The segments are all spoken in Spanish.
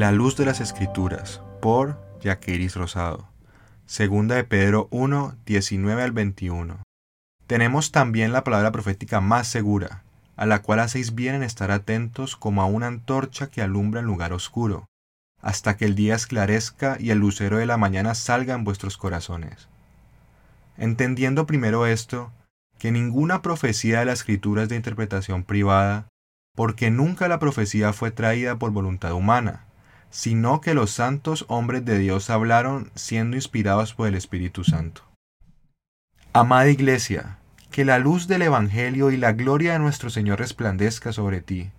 La luz de las Escrituras, por Jaqueris Rosado. Segunda de Pedro 1, 19 al 21. Tenemos también la palabra profética más segura, a la cual hacéis bien en estar atentos como a una antorcha que alumbra en lugar oscuro, hasta que el día esclarezca y el lucero de la mañana salga en vuestros corazones. Entendiendo primero esto, que ninguna profecía de la escritura es de interpretación privada, porque nunca la profecía fue traída por voluntad humana, sino que los santos hombres de Dios hablaron siendo inspirados por el Espíritu Santo. Amada Iglesia, que la luz del Evangelio y la gloria de nuestro Señor resplandezca sobre ti.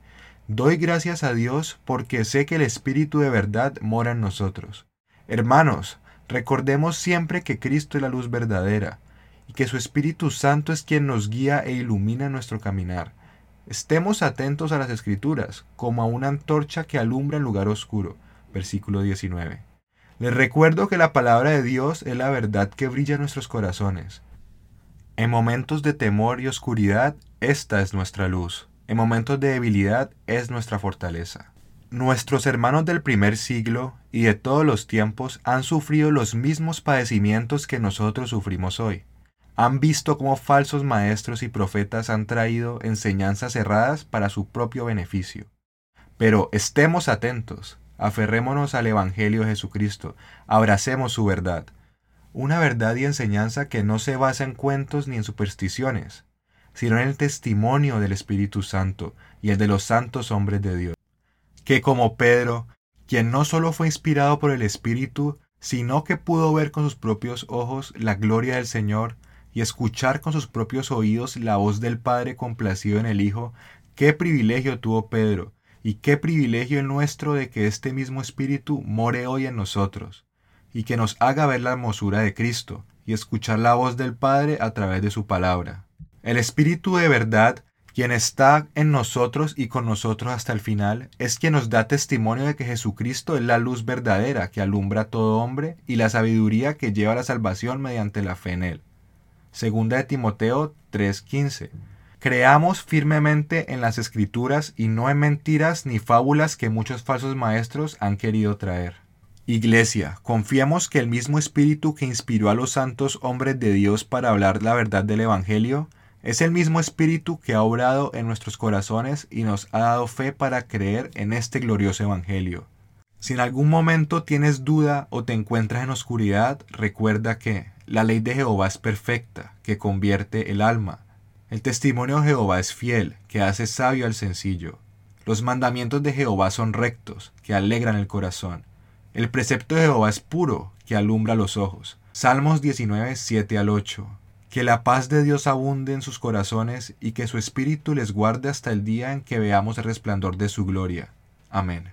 Doy gracias a Dios porque sé que el Espíritu de verdad mora en nosotros. Hermanos, recordemos siempre que Cristo es la luz verdadera, y que su Espíritu Santo es quien nos guía e ilumina nuestro caminar. Estemos atentos a las Escrituras, como a una antorcha que alumbra en lugar oscuro. Versículo 19. Les recuerdo que la palabra de Dios es la verdad que brilla en nuestros corazones. En momentos de temor y oscuridad, esta es nuestra luz. En momentos de debilidad es nuestra fortaleza. Nuestros hermanos del primer siglo y de todos los tiempos han sufrido los mismos padecimientos que nosotros sufrimos hoy han visto cómo falsos maestros y profetas han traído enseñanzas erradas para su propio beneficio. Pero estemos atentos, aferrémonos al Evangelio de Jesucristo, abracemos su verdad, una verdad y enseñanza que no se basa en cuentos ni en supersticiones, sino en el testimonio del Espíritu Santo y el de los santos hombres de Dios, que como Pedro, quien no solo fue inspirado por el Espíritu, sino que pudo ver con sus propios ojos la gloria del Señor, y escuchar con sus propios oídos la voz del Padre complacido en el Hijo, qué privilegio tuvo Pedro, y qué privilegio el nuestro de que este mismo Espíritu more hoy en nosotros, y que nos haga ver la hermosura de Cristo, y escuchar la voz del Padre a través de su palabra. El Espíritu de verdad, quien está en nosotros y con nosotros hasta el final, es quien nos da testimonio de que Jesucristo es la luz verdadera que alumbra a todo hombre y la sabiduría que lleva a la salvación mediante la fe en Él. Segunda de Timoteo 3:15. Creamos firmemente en las escrituras y no en mentiras ni fábulas que muchos falsos maestros han querido traer. Iglesia, confiamos que el mismo espíritu que inspiró a los santos hombres de Dios para hablar la verdad del Evangelio, es el mismo espíritu que ha obrado en nuestros corazones y nos ha dado fe para creer en este glorioso Evangelio. Si en algún momento tienes duda o te encuentras en oscuridad, recuerda que la ley de Jehová es perfecta, que convierte el alma. El testimonio de Jehová es fiel, que hace sabio al sencillo. Los mandamientos de Jehová son rectos, que alegran el corazón. El precepto de Jehová es puro, que alumbra los ojos. Salmos 19, 7 al 8. Que la paz de Dios abunde en sus corazones y que su espíritu les guarde hasta el día en que veamos el resplandor de su gloria. Amén.